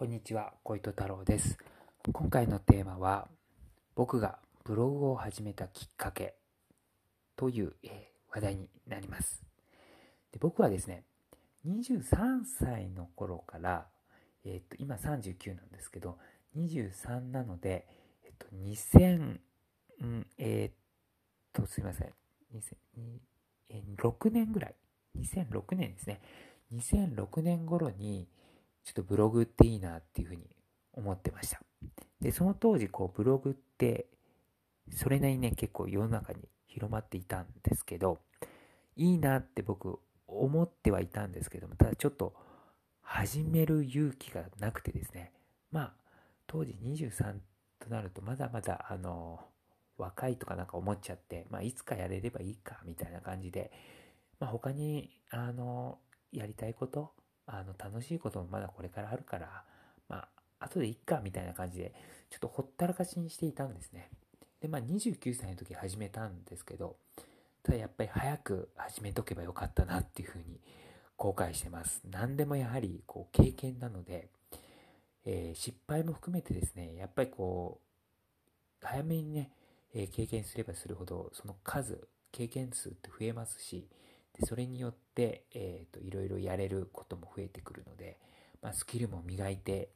こんにちは、小糸太郎です。今回のテーマは、僕がブログを始めたきっかけという、え話題になりますで。僕はですね、23歳の頃から、えっと今39なんですけど、23なので、えっと2000、うん、えーっと、すいません、2006年ぐらい、2006年ですね。2006年頃に、ちょっとブログっていいなっていうふうに思ってました。で、その当時、こう、ブログって、それなりにね、結構世の中に広まっていたんですけど、いいなって僕、思ってはいたんですけども、ただちょっと、始める勇気がなくてですね、まあ、当時23となると、まだまだ、あの、若いとかなんか思っちゃって、まあ、いつかやれればいいか、みたいな感じで、まあ、他に、あの、やりたいこと、あの、楽しいこともまだこれからあるから、まあ、後でいっか、みたいな感じで、ちょっとほったらかしにしていたんですね。で、まあ、29歳の時始めたんですけど、ただやっぱり早く始めとけばよかったなっていうふうに後悔してます。何でもやはり、こう、経験なので、えー失敗も含めてですね、やっぱりこう、早めにね、えー経験すればするほど、その数、経験数って増えますし、でそれによって、えーと、いろいろやれることも増えてくるので、まあ、スキルも磨いて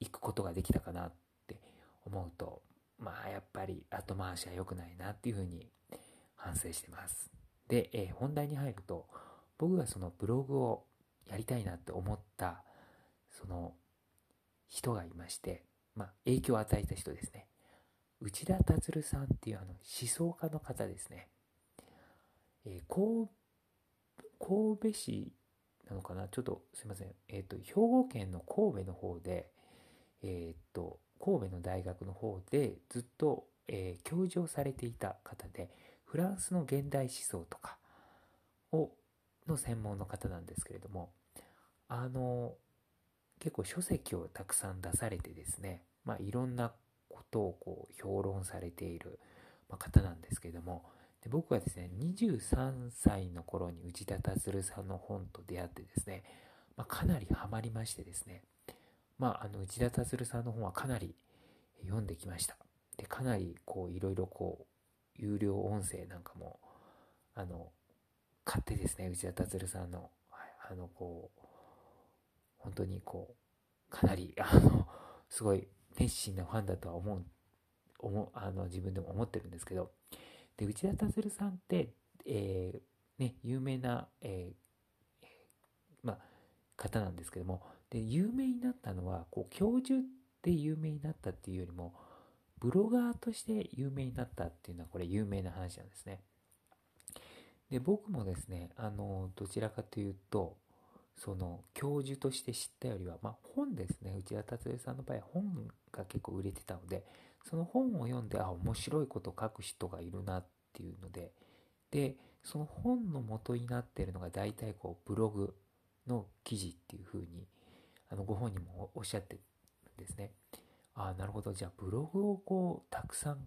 いいくことができたかなって思うと、まあ、やっぱり後回しは良くないなっていうふうに反省してます。で、えー本題に入ると、僕がそのブログをやりたいなって思った、その人がいまして、まあ、影響を与えた人ですね。内田達さんっていうあの思想家の方ですね。えー神戸市なのかな？ちょっとすいません。えっ、と、兵庫県の神戸の方で、えっ、と、神戸の大学の方でずっと、えー教授をされていた方で、フランスの現代思想とかを、の専門の方なんですけれども、あの、結構書籍をたくさん出されてですね、まあいろんなことをこう評論されているま方なんですけれども、で僕はですね、23歳の頃に内田達さんの本と出会ってですね、まあ、かなりハマりましてですね、まあ、あの内田達さんの本はかなり読んできました。で、かなりこういろいろこう、有料音声なんかも、あの、買ってですね、内田達さんの、あの、こう、本当にこう、かなり、あの、すごい熱心なファンだとは思う、思あの自分でも思ってるんですけど、で、内田達さんって、えーね、有名な、えーま、方なんですけども、で、有名になったのは、こう、教授で有名になったっていうよりも、ブロガーとして有名になったっていうのは、これ有名な話なんですね。で、僕もですね、あの、どちらかというと、その、教授として知ったよりは、まあ、本ですね。内田達也さんの場合は本が結構売れてたので、その本を読んで、あ、面白いこと書く人がいるなっていうので、で、その本の元になってるのが大体こう、ブログの記事っていう風に、あの、ご本人もおっしゃってるんですね。ああ、なるほど。じゃあ、ブログをこう、たくさん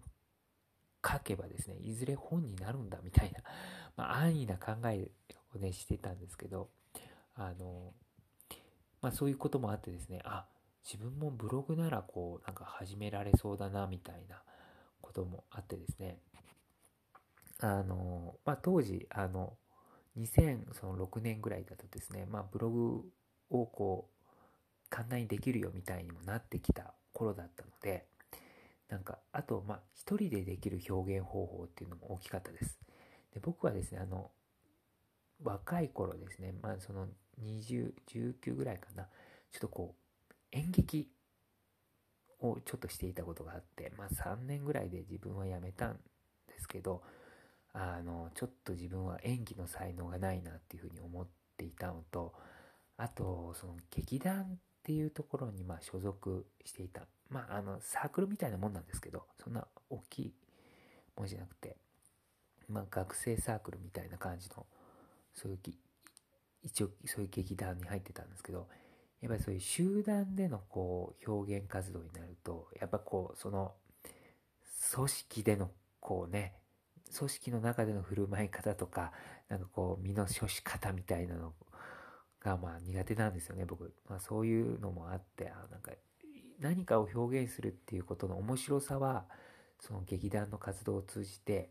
書けばですね、いずれ本になるんだみたいな、まあ、安易な考えをね、してたんですけど、あの、まあ、そういうこともあってですね、あ、自分もブログならこう、なんか始められそうだな、みたいなこともあってですね、あの、まあ、当時、あの、2006年ぐらいだとですね、まあ、ブログをこう、簡単にできるよみたいにもなってきた頃だったので、なんか、あと、まあ、一人でできる表現方法っていうのも大きかったです。で、僕はですね、あの、若い頃ですね、まあ、その20、19ぐらいかな、ちょっとこう、演劇をちょっとしていたことがあって、まあ、3年ぐらいで自分は辞めたんですけど、あの、ちょっと自分は演技の才能がないなっていうふうに思っていたのと、あと、その劇団っていうところにまあ所属していた。まあ、あの、サークルみたいなもんなんですけど、そんな大きいもんじゃなくて、まあ、学生サークルみたいな感じの、そういう、一応そういう劇団に入ってたんですけど、やっぱりそういう集団でのこう表現活動になると、やっぱこう、その、組織でのこうね、組織の中での振る舞い方とか、なんかこう、身の処し方みたいなのがまあ苦手なんですよね、僕。まあそういうのもあって、あなんか何かを表現するっていうことの面白さは、その劇団の活動を通じて、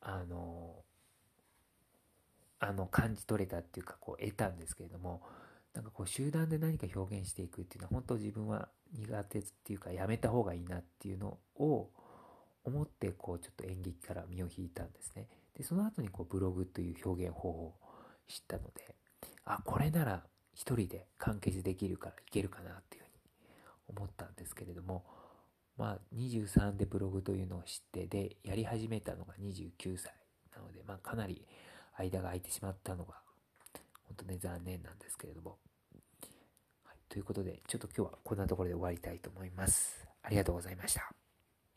あの、あの感じ取れたっていうか、こう得たんですけれども、なんかこう集団で何か表現していくっていうのは本当自分は苦手っていうかやめた方がいいなっていうのを思ってこうちょっと演劇から身を引いたんですね。で、その後にこうブログという表現方法を知ったので、あ、これなら一人で完結できるからいけるかなっていうふうに思ったんですけれども、まあ23でブログというのを知ってで、やり始めたのが29歳なので、まあかなり間が空いてしまったのが、本当ね残念なんですけれども。はい、ということで、ちょっと今日はこんなところで終わりたいと思います。ありがとうございました。